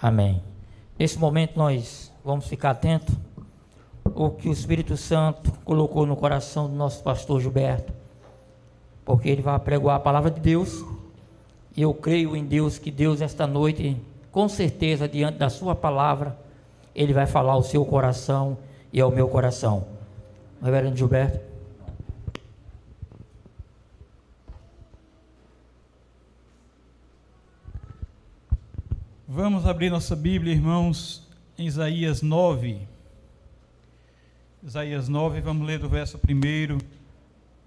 Amém. Nesse momento nós vamos ficar atentos o que o Espírito Santo colocou no coração do nosso pastor Gilberto, porque ele vai pregoar a palavra de Deus. E eu creio em Deus que Deus esta noite, com certeza diante da sua palavra, ele vai falar ao seu coração e ao meu coração. Reverendo Gilberto. Vamos abrir nossa Bíblia, irmãos, em Isaías 9. Isaías 9, vamos ler do verso 1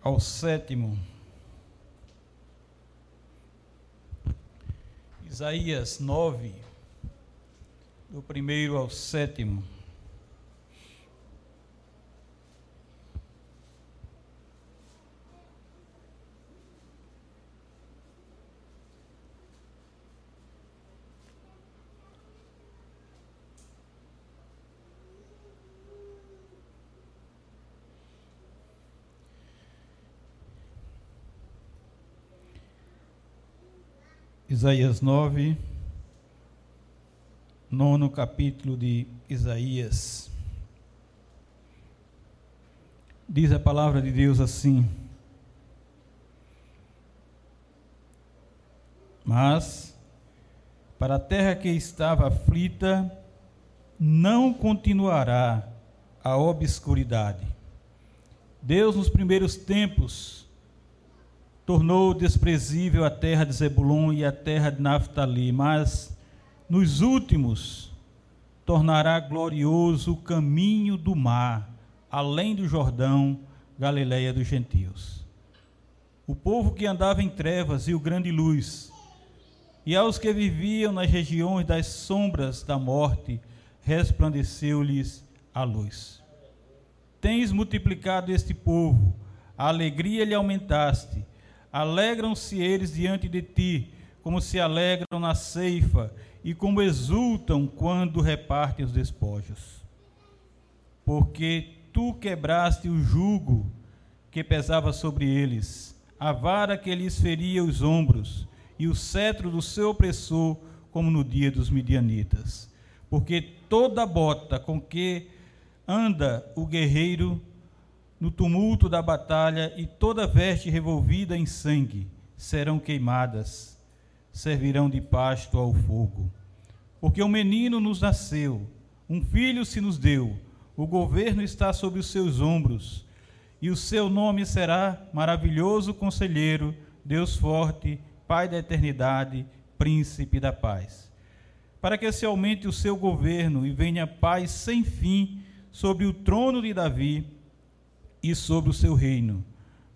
ao 7. Isaías 9, do 1 ao 7. Isaías 9, nono capítulo de Isaías. Diz a palavra de Deus assim: Mas para a terra que estava aflita, não continuará a obscuridade. Deus, nos primeiros tempos, tornou desprezível a terra de Zebulon e a terra de Naphtali, mas nos últimos tornará glorioso o caminho do mar, além do Jordão, Galileia dos gentios. O povo que andava em trevas viu grande luz, e aos que viviam nas regiões das sombras da morte, resplandeceu-lhes a luz. Tens multiplicado este povo, a alegria lhe aumentaste, Alegram-se eles diante de ti, como se alegram na ceifa, e como exultam quando repartem os despojos. Porque tu quebraste o jugo que pesava sobre eles, a vara que lhes feria os ombros, e o cetro do seu opressor, como no dia dos midianitas. Porque toda bota com que anda o guerreiro no tumulto da batalha, e toda veste revolvida em sangue serão queimadas, servirão de pasto ao fogo. Porque um menino nos nasceu, um filho se nos deu, o governo está sobre os seus ombros, e o seu nome será Maravilhoso Conselheiro, Deus Forte, Pai da Eternidade, Príncipe da Paz. Para que se aumente o seu governo e venha paz sem fim sobre o trono de Davi e sobre o seu reino,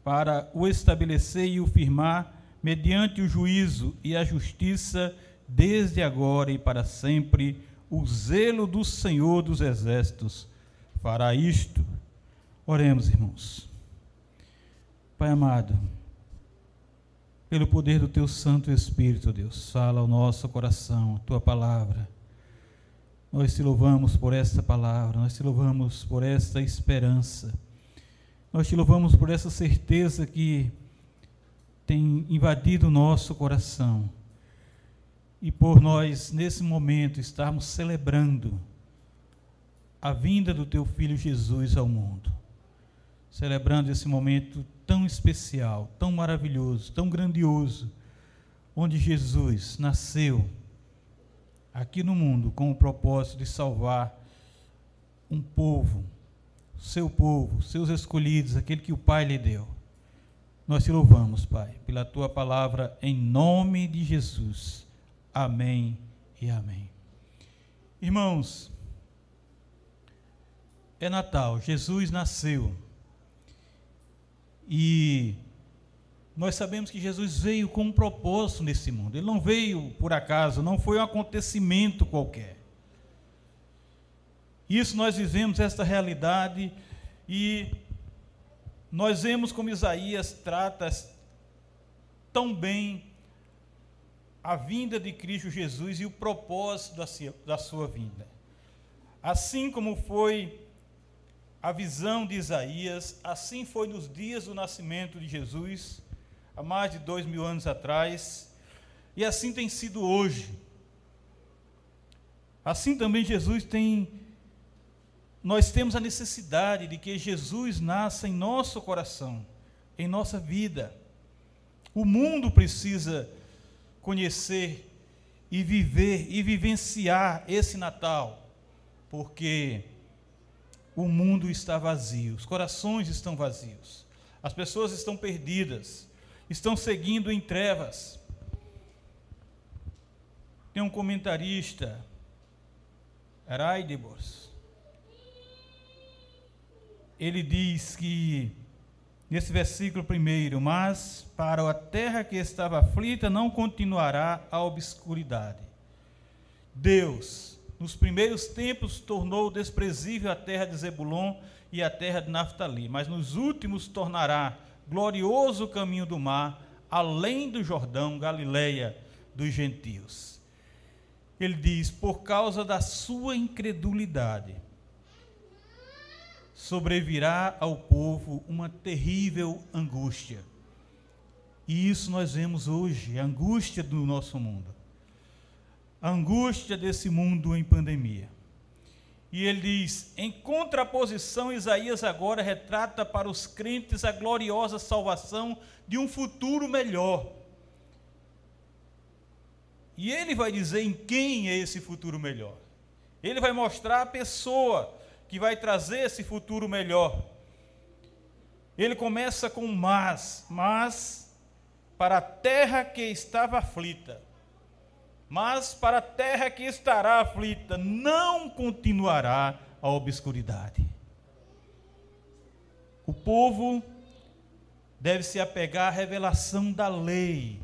para o estabelecer e o firmar mediante o juízo e a justiça, desde agora e para sempre. O zelo do Senhor dos Exércitos fará isto. Oremos, irmãos. Pai amado, pelo poder do teu Santo Espírito, Deus, fala ao nosso coração a tua palavra. Nós te louvamos por esta palavra, nós te louvamos por esta esperança nós te louvamos por essa certeza que tem invadido o nosso coração e por nós, nesse momento, estarmos celebrando a vinda do teu filho Jesus ao mundo. Celebrando esse momento tão especial, tão maravilhoso, tão grandioso, onde Jesus nasceu aqui no mundo com o propósito de salvar um povo seu povo, seus escolhidos, aquele que o Pai lhe deu. Nós te louvamos, Pai, pela tua palavra, em nome de Jesus. Amém e amém. Irmãos, é Natal, Jesus nasceu. E nós sabemos que Jesus veio com um propósito nesse mundo. Ele não veio por acaso, não foi um acontecimento qualquer. Isso nós vivemos esta realidade e nós vemos como Isaías trata tão bem a vinda de Cristo Jesus e o propósito da sua vinda. Assim como foi a visão de Isaías, assim foi nos dias do nascimento de Jesus, há mais de dois mil anos atrás, e assim tem sido hoje. Assim também Jesus tem nós temos a necessidade de que Jesus nasça em nosso coração, em nossa vida. O mundo precisa conhecer e viver e vivenciar esse Natal, porque o mundo está vazio, os corações estão vazios, as pessoas estão perdidas, estão seguindo em trevas. Tem um comentarista, Araidebos, ele diz que, nesse versículo primeiro, mas para a terra que estava aflita não continuará a obscuridade. Deus, nos primeiros tempos, tornou desprezível a terra de Zebulon e a terra de Naftali, mas nos últimos tornará glorioso o caminho do mar, além do Jordão, Galileia dos gentios. Ele diz: por causa da sua incredulidade, sobrevirá ao povo uma terrível angústia. E isso nós vemos hoje, a angústia do nosso mundo. A angústia desse mundo em pandemia. E ele diz: em contraposição, Isaías agora retrata para os crentes a gloriosa salvação de um futuro melhor. E ele vai dizer em quem é esse futuro melhor. Ele vai mostrar a pessoa que vai trazer esse futuro melhor. Ele começa com mas, mas para a terra que estava aflita, mas para a terra que estará aflita, não continuará a obscuridade. O povo deve se apegar à revelação da lei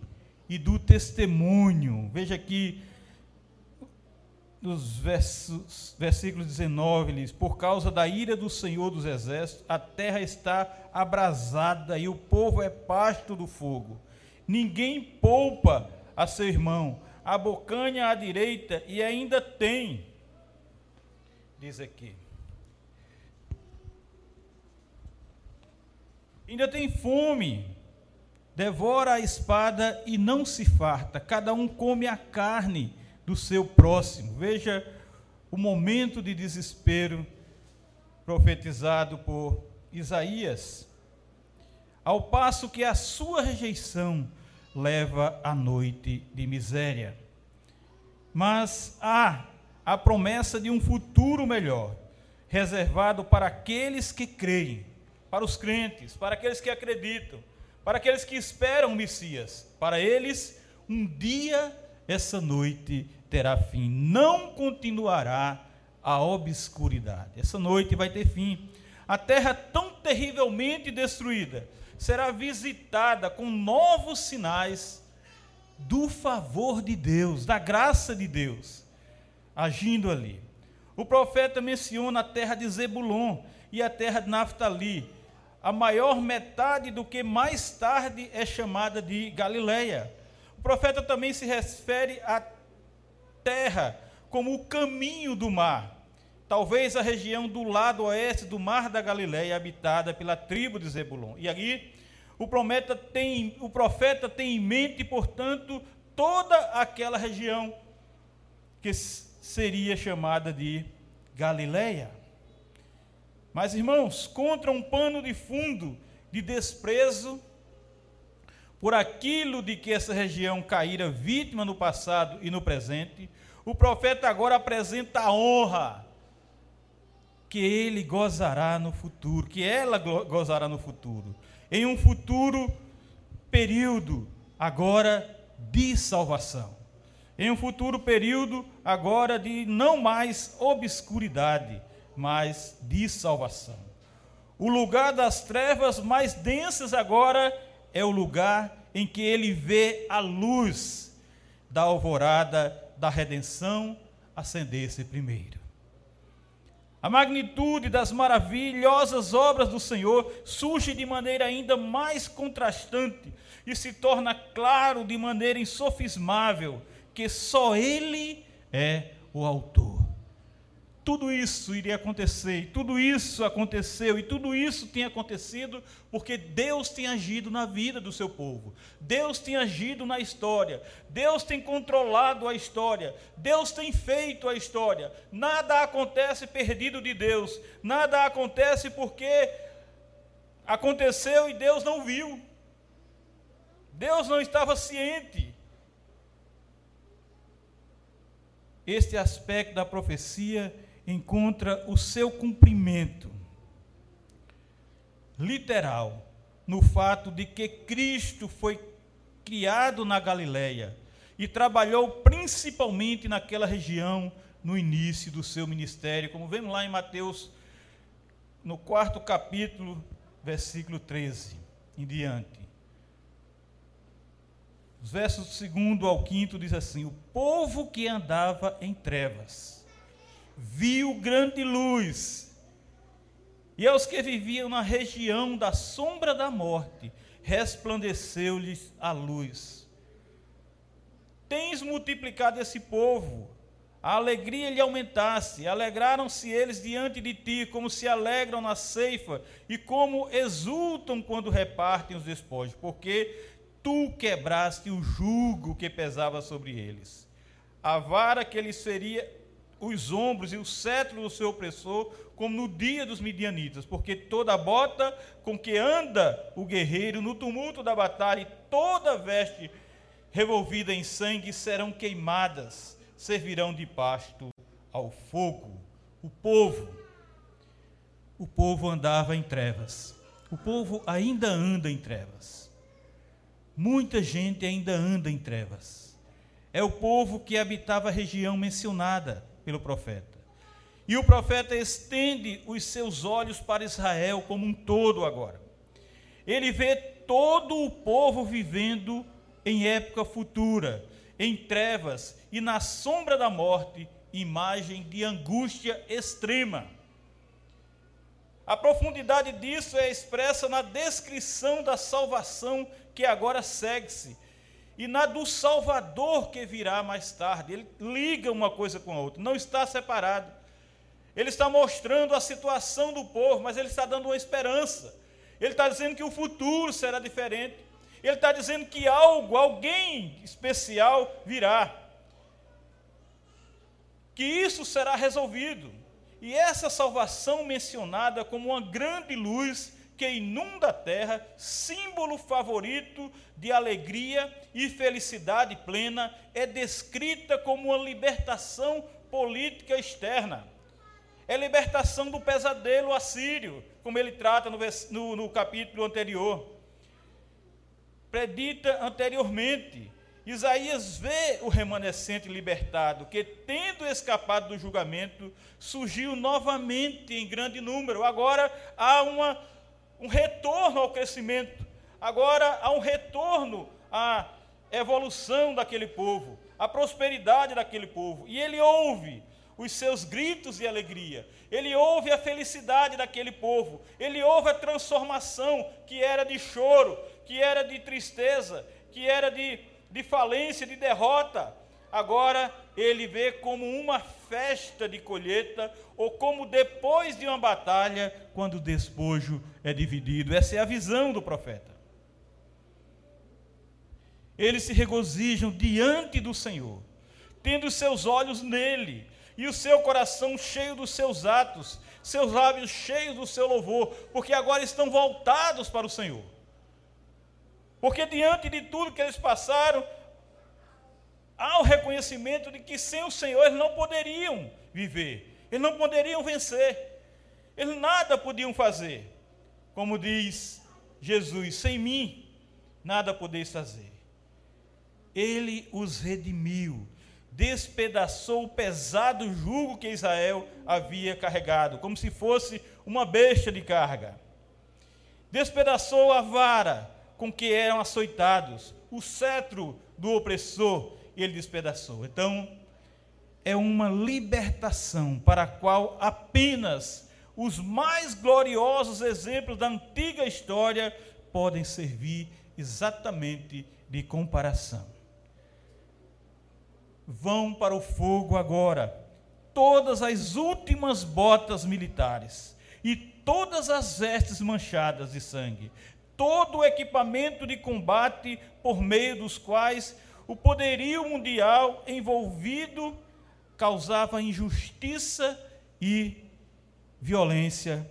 e do testemunho. Veja aqui nos versos, versículos 19, ele diz: Por causa da ira do Senhor dos Exércitos, a terra está abrasada e o povo é pasto do fogo. Ninguém poupa a seu irmão, abocanha à direita e ainda tem, diz aqui. Ainda tem fome, devora a espada e não se farta, cada um come a carne do seu próximo. Veja o momento de desespero profetizado por Isaías. Ao passo que a sua rejeição leva à noite de miséria. Mas há a promessa de um futuro melhor, reservado para aqueles que creem, para os crentes, para aqueles que acreditam, para aqueles que esperam o Messias. Para eles, um dia, essa noite terá fim, não continuará a obscuridade. Essa noite vai ter fim. A terra tão terrivelmente destruída será visitada com novos sinais do favor de Deus, da graça de Deus, agindo ali. O profeta menciona a terra de Zebulon e a terra de Naftali, a maior metade do que mais tarde é chamada de Galileia. O profeta também se refere a terra como o caminho do mar. Talvez a região do lado oeste do mar da Galileia, habitada pela tribo de Zebulon. E ali o tem, o profeta tem em mente, portanto, toda aquela região que seria chamada de Galileia. Mas, irmãos, contra um pano de fundo de desprezo por aquilo de que essa região caíra vítima no passado e no presente, o profeta agora apresenta a honra que ele gozará no futuro, que ela gozará no futuro, em um futuro período agora de salvação, em um futuro período agora de não mais obscuridade, mas de salvação. O lugar das trevas mais densas agora é o lugar em que ele vê a luz da alvorada da redenção acender-se primeiro. A magnitude das maravilhosas obras do Senhor surge de maneira ainda mais contrastante e se torna claro de maneira insofismável que só Ele é o autor. Tudo isso iria acontecer, e tudo isso aconteceu, e tudo isso tinha acontecido porque Deus tem agido na vida do seu povo, Deus tem agido na história, Deus tem controlado a história, Deus tem feito a história. Nada acontece perdido de Deus, nada acontece porque aconteceu e Deus não viu, Deus não estava ciente. Este aspecto da profecia encontra o seu cumprimento literal no fato de que Cristo foi criado na Galileia e trabalhou principalmente naquela região no início do seu ministério, como vemos lá em Mateus, no quarto capítulo, versículo 13 em diante. Os versos segundo ao quinto diz assim: O povo que andava em trevas viu grande luz. E aos que viviam na região da sombra da morte, resplandeceu-lhes a luz. Tens multiplicado esse povo, a alegria lhe aumentasse, alegraram-se eles diante de ti, como se alegram na ceifa, e como exultam quando repartem os despojos, porque tu quebraste o jugo que pesava sobre eles. A vara que lhes seria os ombros e o cetro do seu opressor, como no dia dos midianitas, porque toda bota com que anda o guerreiro no tumulto da batalha e toda veste revolvida em sangue serão queimadas, servirão de pasto ao fogo. O povo, o povo andava em trevas. O povo ainda anda em trevas. Muita gente ainda anda em trevas. É o povo que habitava a região mencionada pelo profeta. E o profeta estende os seus olhos para Israel como um todo agora. Ele vê todo o povo vivendo em época futura, em trevas e na sombra da morte, imagem de angústia extrema. A profundidade disso é expressa na descrição da salvação que agora segue-se e na do Salvador que virá mais tarde. Ele liga uma coisa com a outra, não está separado. Ele está mostrando a situação do povo, mas ele está dando uma esperança. Ele está dizendo que o futuro será diferente. Ele está dizendo que algo, alguém especial virá. Que isso será resolvido. E essa salvação mencionada como uma grande luz que inunda a terra, símbolo favorito de alegria e felicidade plena, é descrita como uma libertação política externa. É libertação do pesadelo assírio, como ele trata no, no, no capítulo anterior. Predita anteriormente, Isaías vê o remanescente libertado, que, tendo escapado do julgamento, surgiu novamente em grande número. Agora há uma um retorno ao crescimento. Agora há um retorno à evolução daquele povo, à prosperidade daquele povo. E ele ouve os seus gritos de alegria, ele ouve a felicidade daquele povo, ele ouve a transformação que era de choro, que era de tristeza, que era de, de falência, de derrota. Agora ele vê como uma festa de colheita ou como depois de uma batalha, quando o despojo é dividido. Essa é a visão do profeta. Eles se regozijam diante do Senhor, tendo seus olhos nele e o seu coração cheio dos seus atos, seus lábios cheios do seu louvor, porque agora estão voltados para o Senhor. Porque diante de tudo que eles passaram, há o reconhecimento de que sem o Senhor eles não poderiam viver, eles não poderiam vencer, eles nada podiam fazer. Como diz Jesus: sem mim nada podeis fazer. Ele os redimiu, despedaçou o pesado jugo que Israel havia carregado, como se fosse uma besta de carga. Despedaçou a vara com que eram açoitados, o cetro do opressor, ele despedaçou. Então, é uma libertação para a qual apenas os mais gloriosos exemplos da antiga história podem servir exatamente de comparação. Vão para o fogo agora, todas as últimas botas militares e todas as vestes manchadas de sangue, todo o equipamento de combate por meio dos quais o poderio mundial envolvido causava injustiça e violência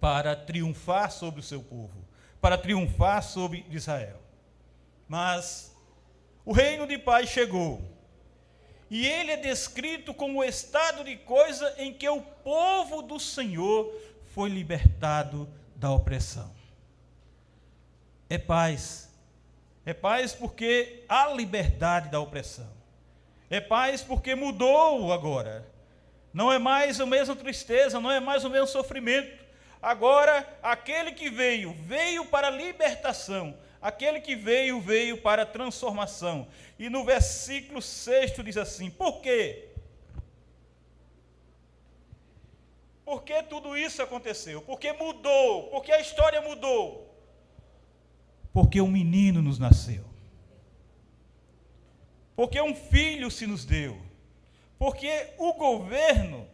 para triunfar sobre o seu povo, para triunfar sobre Israel. Mas o reino de paz chegou. E ele é descrito como o estado de coisa em que o povo do Senhor foi libertado da opressão. É paz. É paz porque há liberdade da opressão. É paz porque mudou agora. Não é mais a mesma tristeza, não é mais o mesmo sofrimento. Agora, aquele que veio, veio para a libertação. Aquele que veio, veio para a transformação. E no versículo 6 diz assim: Por quê? Por que tudo isso aconteceu? Porque mudou, porque a história mudou. Porque um menino nos nasceu. Porque um filho se nos deu. Porque o governo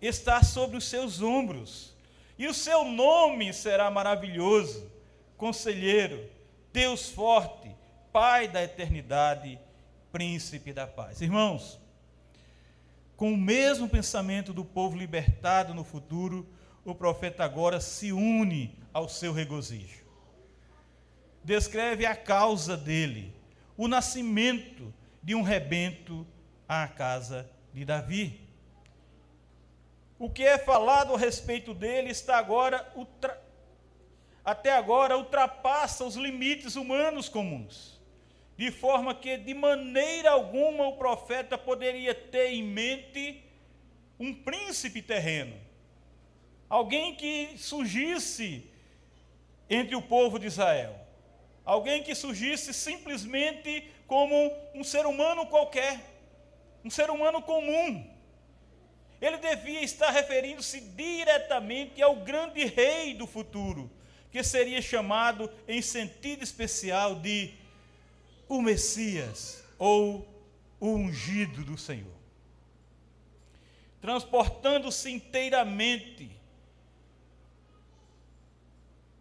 está sobre os seus ombros. E o seu nome será maravilhoso, conselheiro, Deus forte, Pai da eternidade, príncipe da paz. Irmãos, com o mesmo pensamento do povo libertado no futuro, o profeta agora se une ao seu regozijo. Descreve a causa dele, o nascimento de um rebento à casa de Davi. O que é falado a respeito dele está agora ultra... até agora ultrapassa os limites humanos comuns, de forma que de maneira alguma o profeta poderia ter em mente um príncipe terreno, alguém que surgisse entre o povo de Israel, alguém que surgisse simplesmente como um ser humano qualquer, um ser humano comum ele devia estar referindo-se diretamente ao grande rei do futuro, que seria chamado em sentido especial de o Messias ou o ungido do Senhor. Transportando-se inteiramente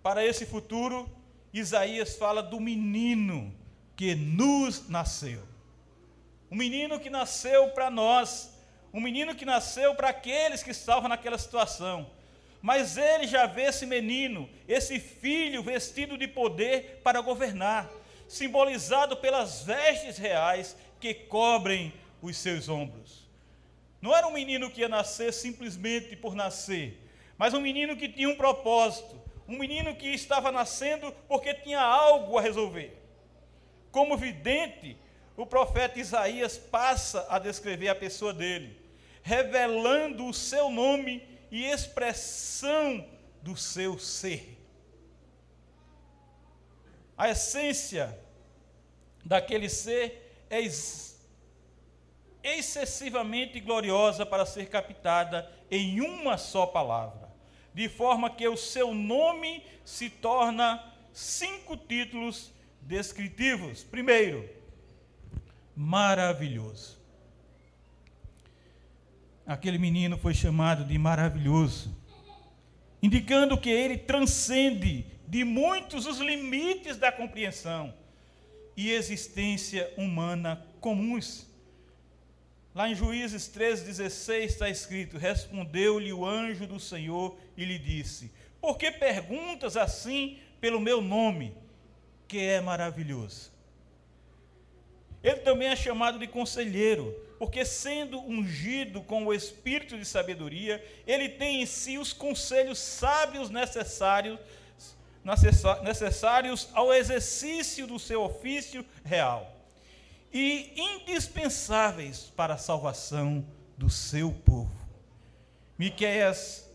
para esse futuro, Isaías fala do menino que nos nasceu. O menino que nasceu para nós um menino que nasceu para aqueles que estavam naquela situação. Mas ele já vê esse menino, esse filho vestido de poder para governar, simbolizado pelas vestes reais que cobrem os seus ombros. Não era um menino que ia nascer simplesmente por nascer, mas um menino que tinha um propósito, um menino que estava nascendo porque tinha algo a resolver. Como vidente, o profeta Isaías passa a descrever a pessoa dele revelando o seu nome e expressão do seu ser. A essência daquele ser é excessivamente gloriosa para ser captada em uma só palavra, de forma que o seu nome se torna cinco títulos descritivos. Primeiro, maravilhoso aquele menino foi chamado de maravilhoso, indicando que ele transcende de muitos os limites da compreensão e existência humana comuns. Lá em Juízes 3,16 está escrito: Respondeu-lhe o anjo do Senhor e lhe disse: Por que perguntas assim pelo meu nome, que é maravilhoso? Ele também é chamado de conselheiro, porque sendo ungido com o espírito de sabedoria, ele tem em si os conselhos sábios necessários, necessários ao exercício do seu ofício real e indispensáveis para a salvação do seu povo. Miqueias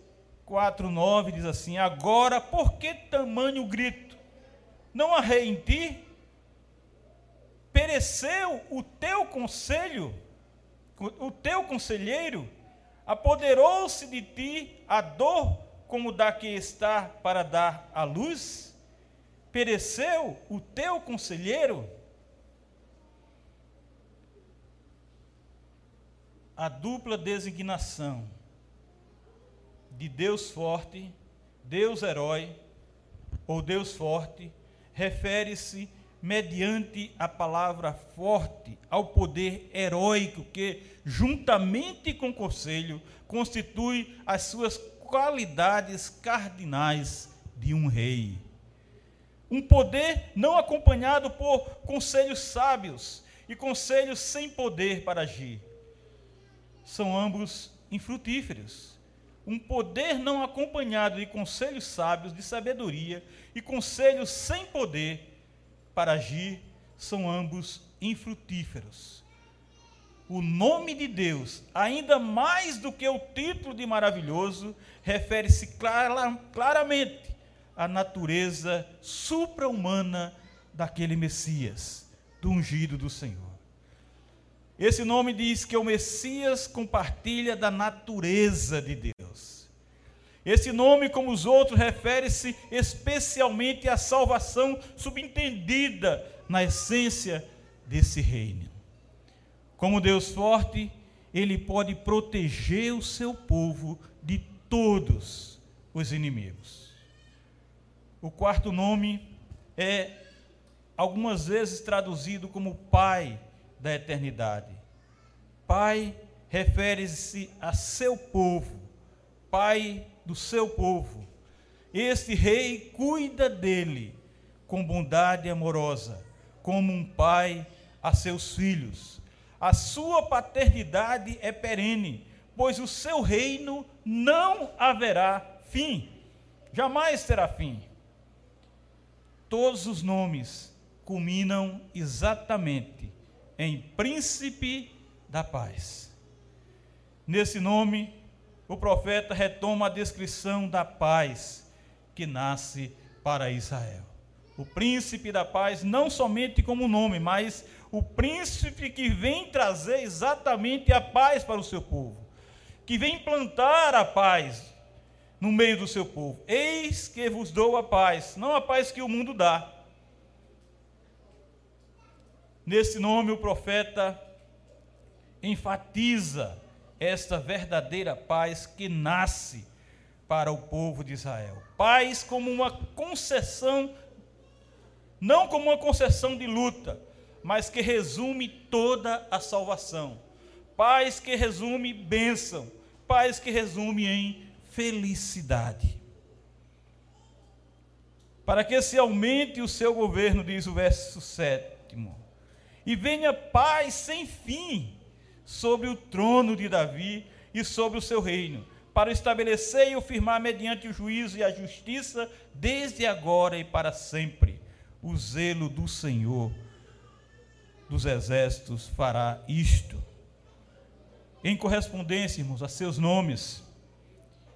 4:9 diz assim: Agora, por que tamanho grito? Não há rei em ti? Pereceu o teu conselho? o teu conselheiro apoderou-se de ti a dor como da que está para dar a luz? Pereceu o teu conselheiro? A dupla designação de Deus forte, Deus herói ou Deus forte, refere-se mediante a palavra forte ao poder heróico que, juntamente com o conselho, constitui as suas qualidades cardinais de um rei. Um poder não acompanhado por conselhos sábios e conselhos sem poder para agir. São ambos infrutíferos. Um poder não acompanhado de conselhos sábios, de sabedoria, e conselhos sem poder para agir, são ambos infrutíferos. O nome de Deus, ainda mais do que o título de maravilhoso, refere-se clara, claramente à natureza supra-humana daquele Messias, do ungido do Senhor. Esse nome diz que o Messias compartilha da natureza de Deus. Esse nome, como os outros, refere-se especialmente à salvação subentendida na essência desse reino. Como Deus forte, ele pode proteger o seu povo de todos os inimigos. O quarto nome é algumas vezes traduzido como Pai da eternidade. Pai refere-se a seu povo, pai do seu povo. Este rei cuida dele com bondade amorosa, como um pai a seus filhos. A sua paternidade é perene, pois o seu reino não haverá fim, jamais terá fim. Todos os nomes culminam exatamente em príncipe da paz. Nesse nome, o profeta retoma a descrição da paz que nasce para Israel. O príncipe da paz, não somente como nome, mas o príncipe que vem trazer exatamente a paz para o seu povo, que vem plantar a paz no meio do seu povo. Eis que vos dou a paz, não a paz que o mundo dá, Nesse nome, o profeta enfatiza esta verdadeira paz que nasce para o povo de Israel. Paz como uma concessão, não como uma concessão de luta, mas que resume toda a salvação. Paz que resume bênção, paz que resume em felicidade. Para que se aumente o seu governo, diz o verso sétimo e venha paz sem fim sobre o trono de Davi e sobre o seu reino, para estabelecer e o firmar mediante o juízo e a justiça, desde agora e para sempre. O zelo do Senhor dos exércitos fará isto. Em correspondência, irmãos, a seus nomes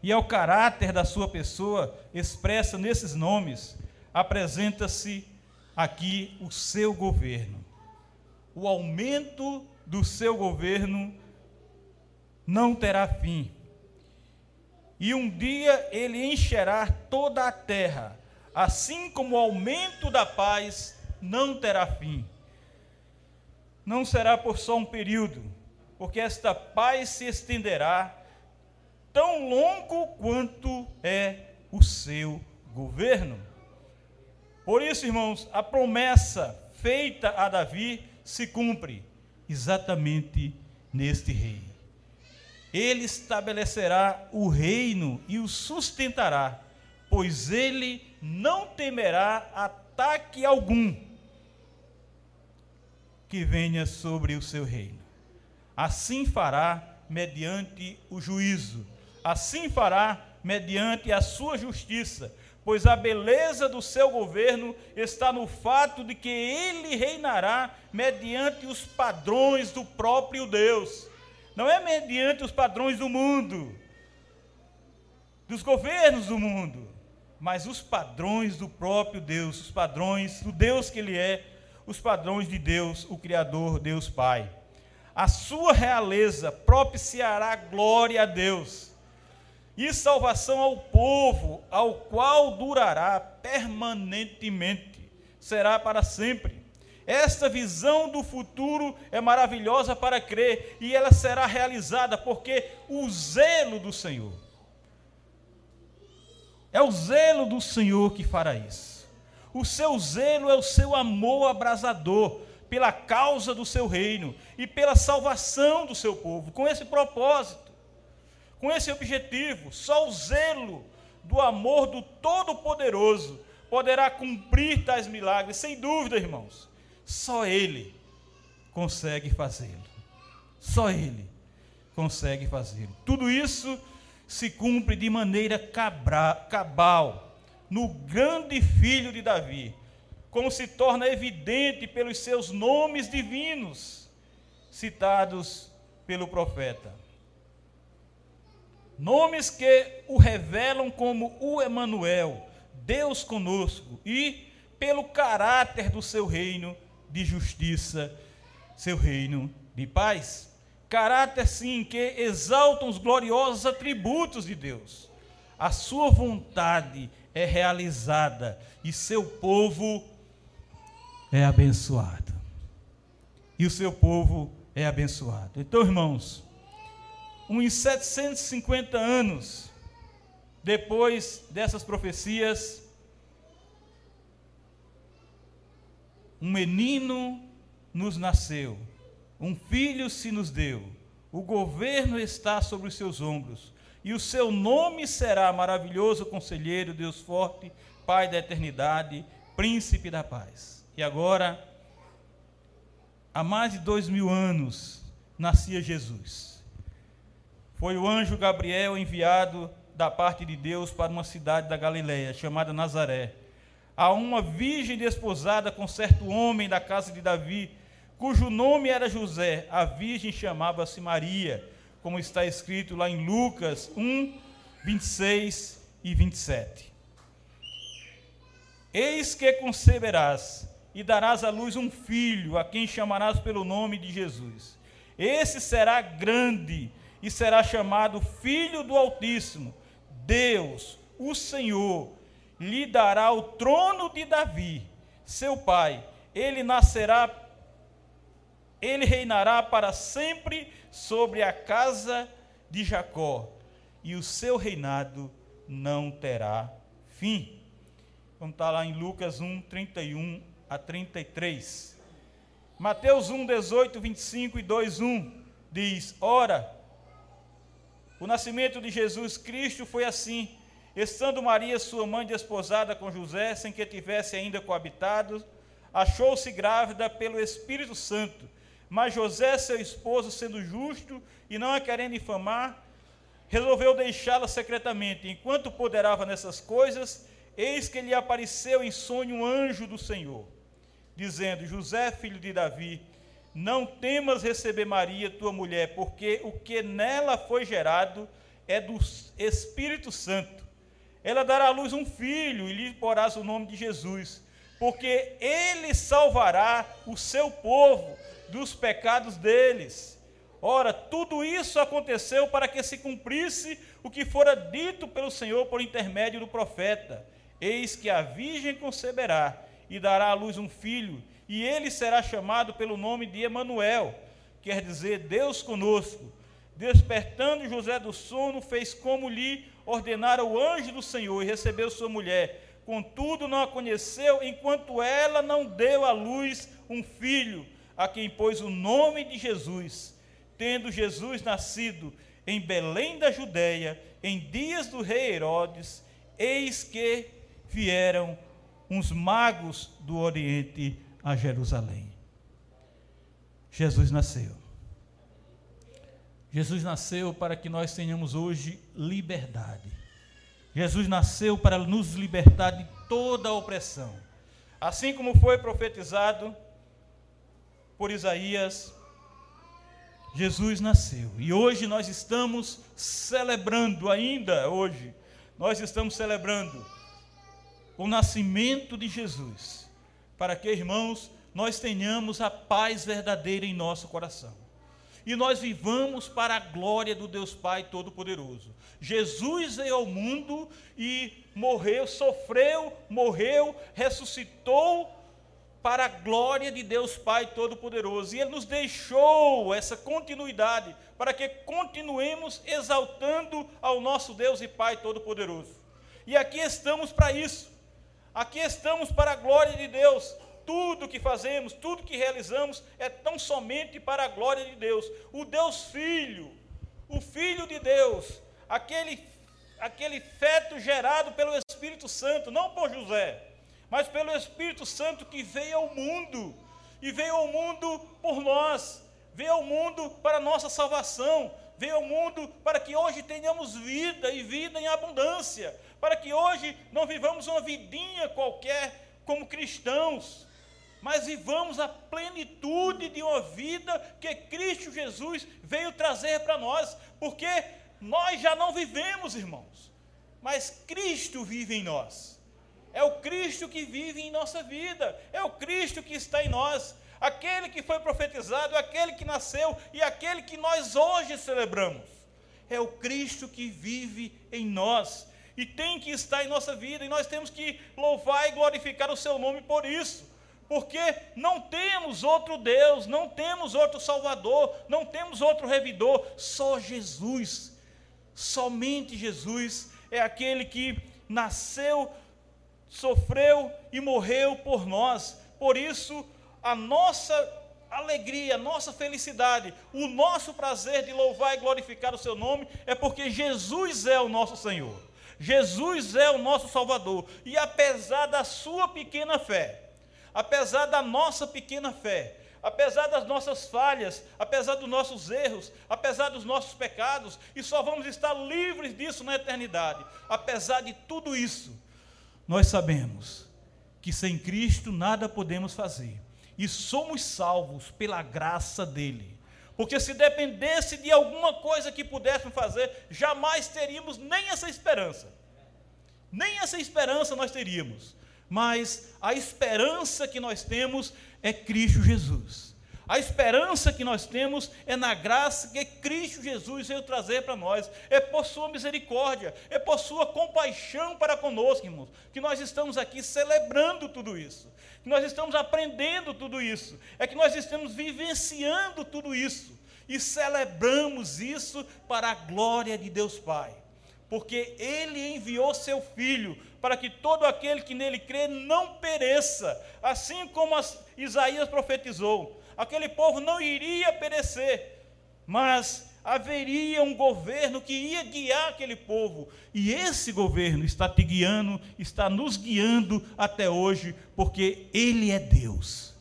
e ao caráter da sua pessoa expressa nesses nomes, apresenta-se aqui o seu governo o aumento do seu governo não terá fim. E um dia ele encherá toda a terra, assim como o aumento da paz não terá fim. Não será por só um período, porque esta paz se estenderá tão longo quanto é o seu governo. Por isso, irmãos, a promessa feita a Davi se cumpre exatamente neste rei. Ele estabelecerá o reino e o sustentará, pois ele não temerá ataque algum que venha sobre o seu reino. Assim fará mediante o juízo, assim fará mediante a sua justiça, pois a beleza do seu governo está no fato de que ele reinará mediante os padrões do próprio Deus. Não é mediante os padrões do mundo, dos governos do mundo, mas os padrões do próprio Deus, os padrões do Deus que ele é, os padrões de Deus, o Criador, Deus Pai. A sua realeza propiciará glória a Deus e salvação ao povo, ao qual durará permanentemente, será para sempre. Esta visão do futuro é maravilhosa para crer e ela será realizada porque o zelo do Senhor. É o zelo do Senhor que fará isso. O seu zelo é o seu amor abrasador pela causa do seu reino e pela salvação do seu povo, com esse propósito, com esse objetivo. Só o zelo do amor do Todo-Poderoso poderá cumprir tais milagres, sem dúvida, irmãos. Só Ele consegue fazê-lo. Só Ele consegue fazê-lo. Tudo isso se cumpre de maneira cabal no grande filho de Davi, como se torna evidente pelos seus nomes divinos citados pelo profeta. Nomes que o revelam como o Emanuel, Deus conosco, e pelo caráter do seu reino de justiça, seu reino de paz. Caráter, sim, que exaltam os gloriosos atributos de Deus. A sua vontade é realizada e seu povo é abençoado. E o seu povo é abençoado. Então, irmãos, uns 750 anos depois dessas profecias, um menino nos nasceu, um filho se nos deu, o governo está sobre os seus ombros, e o seu nome será maravilhoso conselheiro, Deus forte, Pai da eternidade, príncipe da paz. E agora, há mais de dois mil anos, nascia Jesus. Foi o anjo Gabriel enviado da parte de Deus para uma cidade da Galiléia chamada Nazaré a uma virgem desposada com certo homem da casa de Davi, cujo nome era José. A virgem chamava-se Maria, como está escrito lá em Lucas 1, 26 e 27. Eis que conceberás e darás à luz um filho, a quem chamarás pelo nome de Jesus. Esse será grande e será chamado Filho do Altíssimo. Deus, o Senhor, lhe dará o trono de Davi, seu pai. Ele nascerá, ele reinará para sempre sobre a casa de Jacó, e o seu reinado não terá fim. Vamos estar lá em Lucas 1, 31 a 33. Mateus 1, 18, 25 e 2, 1 diz: Ora, o nascimento de Jesus Cristo foi assim Estando Maria, sua mãe, desposada com José, sem que tivesse ainda coabitado, achou-se grávida pelo Espírito Santo. Mas José, seu esposo, sendo justo e não a querendo infamar, resolveu deixá-la secretamente. Enquanto poderava nessas coisas, eis que lhe apareceu em sonho um anjo do Senhor, dizendo: José, filho de Davi, não temas receber Maria, tua mulher, porque o que nela foi gerado é do Espírito Santo ela dará à luz um filho e lhe porás o nome de Jesus, porque ele salvará o seu povo dos pecados deles. Ora, tudo isso aconteceu para que se cumprisse o que fora dito pelo Senhor por intermédio do profeta: Eis que a virgem conceberá e dará à luz um filho, e ele será chamado pelo nome de Emanuel, quer dizer Deus conosco. Despertando José do sono, fez como lhe ordenara o anjo do Senhor e recebeu sua mulher. Contudo, não a conheceu enquanto ela não deu à luz um filho, a quem pôs o nome de Jesus. Tendo Jesus nascido em Belém da Judéia, em dias do rei Herodes, eis que vieram uns magos do Oriente a Jerusalém. Jesus nasceu. Jesus nasceu para que nós tenhamos hoje liberdade. Jesus nasceu para nos libertar de toda a opressão. Assim como foi profetizado por Isaías, Jesus nasceu. E hoje nós estamos celebrando, ainda hoje, nós estamos celebrando o nascimento de Jesus, para que, irmãos, nós tenhamos a paz verdadeira em nosso coração e nós vivamos para a glória do Deus Pai Todo-Poderoso. Jesus veio ao mundo e morreu, sofreu, morreu, ressuscitou para a glória de Deus Pai Todo-Poderoso. E Ele nos deixou essa continuidade para que continuemos exaltando ao nosso Deus e Pai Todo-Poderoso. E aqui estamos para isso. Aqui estamos para a glória de Deus. Tudo que fazemos, tudo que realizamos é tão somente para a glória de Deus. O Deus Filho, o Filho de Deus, aquele, aquele feto gerado pelo Espírito Santo, não por José, mas pelo Espírito Santo que veio ao mundo, e veio ao mundo por nós, veio ao mundo para nossa salvação, veio ao mundo para que hoje tenhamos vida e vida em abundância, para que hoje não vivamos uma vidinha qualquer como cristãos, mas vivamos a plenitude de uma vida que Cristo Jesus veio trazer para nós, porque nós já não vivemos, irmãos, mas Cristo vive em nós. É o Cristo que vive em nossa vida, é o Cristo que está em nós, aquele que foi profetizado, aquele que nasceu e aquele que nós hoje celebramos. É o Cristo que vive em nós e tem que estar em nossa vida, e nós temos que louvar e glorificar o seu nome por isso. Porque não temos outro Deus, não temos outro Salvador, não temos outro revidor, só Jesus. Somente Jesus é aquele que nasceu sofreu e morreu por nós. Por isso, a nossa alegria, a nossa felicidade, o nosso prazer de louvar e glorificar o seu nome é porque Jesus é o nosso Senhor. Jesus é o nosso Salvador. E apesar da sua pequena fé, apesar da nossa pequena fé, apesar das nossas falhas, apesar dos nossos erros, apesar dos nossos pecados, e só vamos estar livres disso na eternidade. Apesar de tudo isso, nós sabemos que sem Cristo nada podemos fazer e somos salvos pela graça dele. Porque se dependesse de alguma coisa que pudéssemos fazer, jamais teríamos nem essa esperança. Nem essa esperança nós teríamos. Mas a esperança que nós temos é Cristo Jesus. A esperança que nós temos é na graça que Cristo Jesus veio trazer para nós, é por sua misericórdia, é por sua compaixão para conosco, irmãos, que nós estamos aqui celebrando tudo isso, que nós estamos aprendendo tudo isso, é que nós estamos vivenciando tudo isso e celebramos isso para a glória de Deus Pai, porque Ele enviou seu Filho para que todo aquele que nele crê não pereça, assim como Isaías profetizou aquele povo não iria perecer, mas haveria um governo que ia guiar aquele povo. E esse governo está te guiando, está nos guiando até hoje, porque Ele é Deus.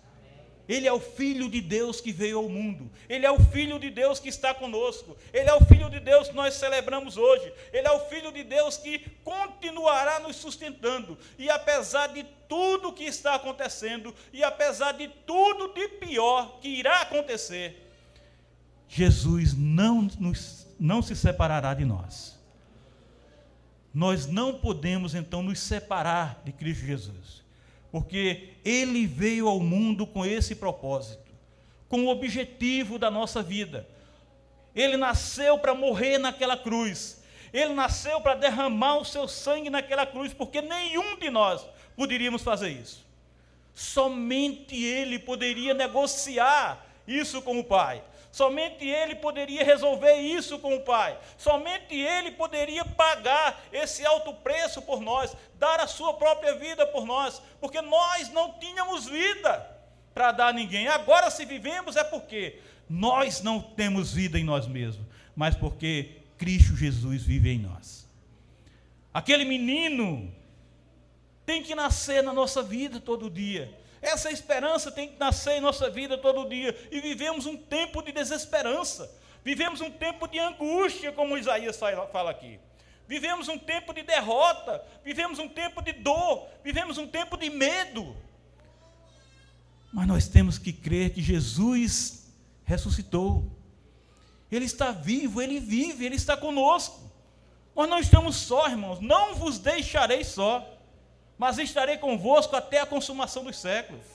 Ele é o Filho de Deus que veio ao mundo. Ele é o Filho de Deus que está conosco. Ele é o Filho de Deus que nós celebramos hoje. Ele é o Filho de Deus que continuará nos sustentando. E apesar de tudo que está acontecendo, e apesar de tudo de pior que irá acontecer, Jesus não, nos, não se separará de nós. Nós não podemos então nos separar de Cristo Jesus porque ele veio ao mundo com esse propósito, com o objetivo da nossa vida. Ele nasceu para morrer naquela cruz, ele nasceu para derramar o seu sangue naquela cruz, porque nenhum de nós poderíamos fazer isso. Somente ele poderia negociar isso com o Pai. Somente Ele poderia resolver isso com o Pai. Somente Ele poderia pagar esse alto preço por nós, dar a sua própria vida por nós, porque nós não tínhamos vida para dar a ninguém. Agora, se vivemos, é porque nós não temos vida em nós mesmos, mas porque Cristo Jesus vive em nós. Aquele menino tem que nascer na nossa vida todo dia. Essa esperança tem que nascer em nossa vida todo dia. E vivemos um tempo de desesperança. Vivemos um tempo de angústia, como Isaías fala aqui. Vivemos um tempo de derrota. Vivemos um tempo de dor. Vivemos um tempo de medo. Mas nós temos que crer que Jesus ressuscitou. Ele está vivo, ele vive, ele está conosco. Nós não estamos só, irmãos. Não vos deixarei só mas estarei convosco até a consumação dos séculos.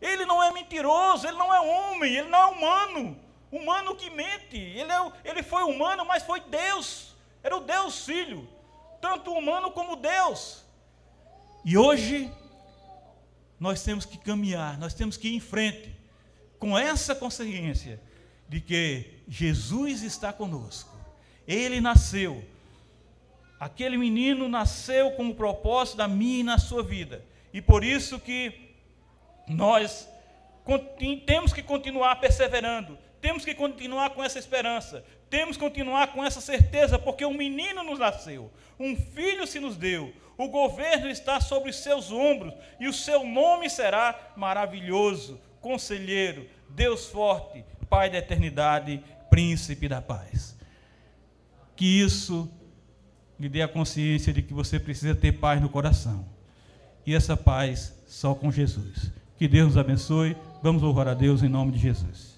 Ele não é mentiroso, ele não é homem, ele não é humano. Humano que mente. Ele, é, ele foi humano, mas foi Deus. Era o Deus Filho, tanto humano como Deus. E hoje, nós temos que caminhar, nós temos que ir em frente, com essa consciência de que Jesus está conosco. Ele nasceu. Aquele menino nasceu com o propósito da minha e na sua vida. E por isso que nós temos que continuar perseverando, temos que continuar com essa esperança, temos que continuar com essa certeza, porque um menino nos nasceu, um filho se nos deu, o governo está sobre os seus ombros, e o seu nome será maravilhoso, conselheiro, Deus forte, Pai da eternidade, príncipe da paz. Que isso lhe dê a consciência de que você precisa ter paz no coração. E essa paz só com Jesus. Que Deus nos abençoe. Vamos louvar a Deus em nome de Jesus.